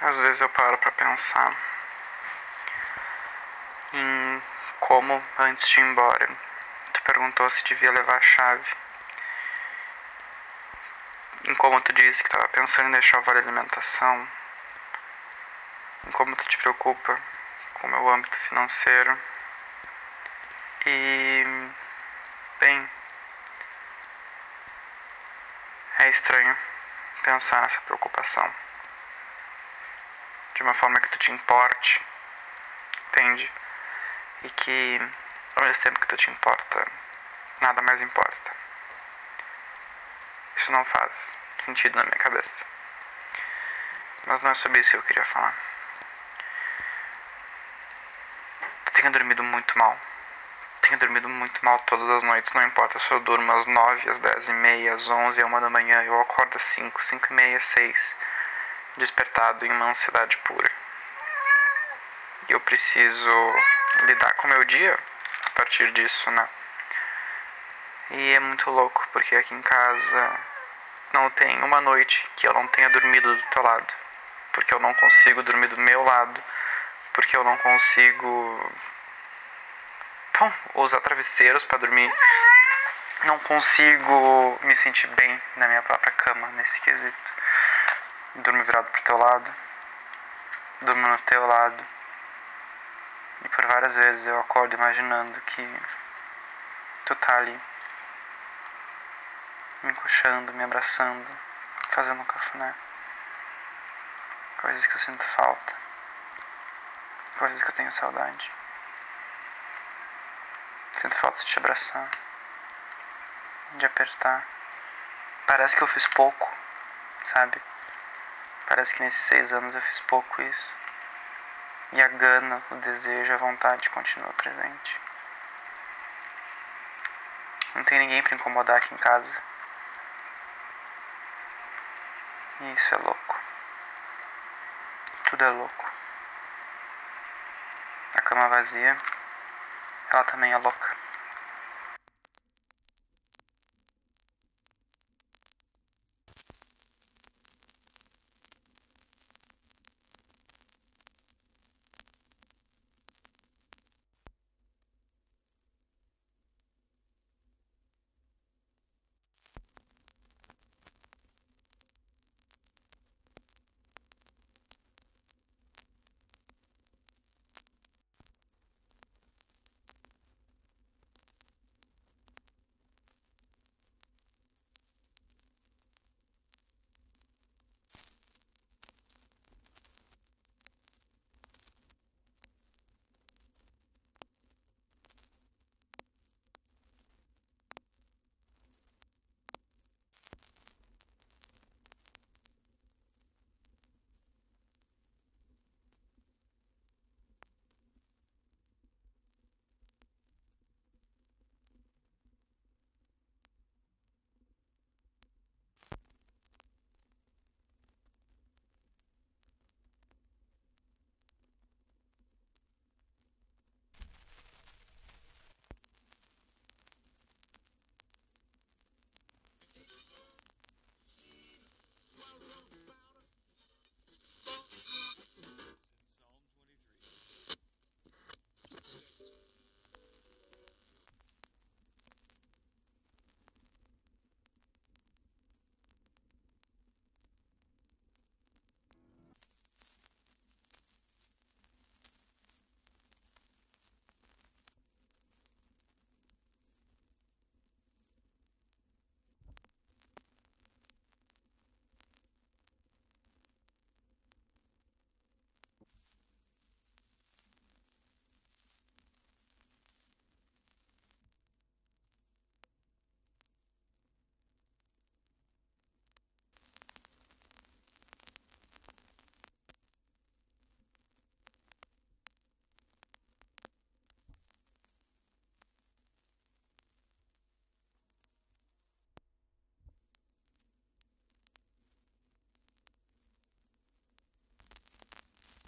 Às vezes eu paro para pensar em como, antes de ir embora, tu perguntou se devia levar a chave. Em como tu disse que estava pensando em deixar o vale alimentação. Em como tu te preocupa com o meu âmbito financeiro. E. Bem. É estranho pensar nessa preocupação de uma forma que tu te importe, entende? E que ao mesmo tempo que tu te importa, nada mais importa. Isso não faz sentido na minha cabeça. Mas não é sobre isso que eu queria falar. Tu tenho dormido muito mal. Tenho dormido muito mal todas as noites, não importa se eu durmo às 9, às 10 e meia, às 11, às 1 da manhã, eu acordo às 5, 5 e meia, 6 despertado em uma ansiedade pura. E eu preciso lidar com o meu dia a partir disso, né? E é muito louco, porque aqui em casa não tem uma noite que eu não tenha dormido do teu lado. Porque eu não consigo dormir do meu lado. Porque eu não consigo bom, usar travesseiros para dormir. Não consigo me sentir bem na minha própria cama nesse quesito durmo virado pro teu lado, durmo no teu lado. E por várias vezes eu acordo imaginando que tu tá ali, me encoxando, me abraçando, fazendo um cafuné. Coisas que eu sinto falta, coisas que eu tenho saudade. Sinto falta de te abraçar, de apertar. Parece que eu fiz pouco, sabe? Parece que nesses seis anos eu fiz pouco isso. E a gana, o desejo, a vontade continua presente. Não tem ninguém para incomodar aqui em casa. E isso é louco. Tudo é louco. A cama vazia, ela também é louca.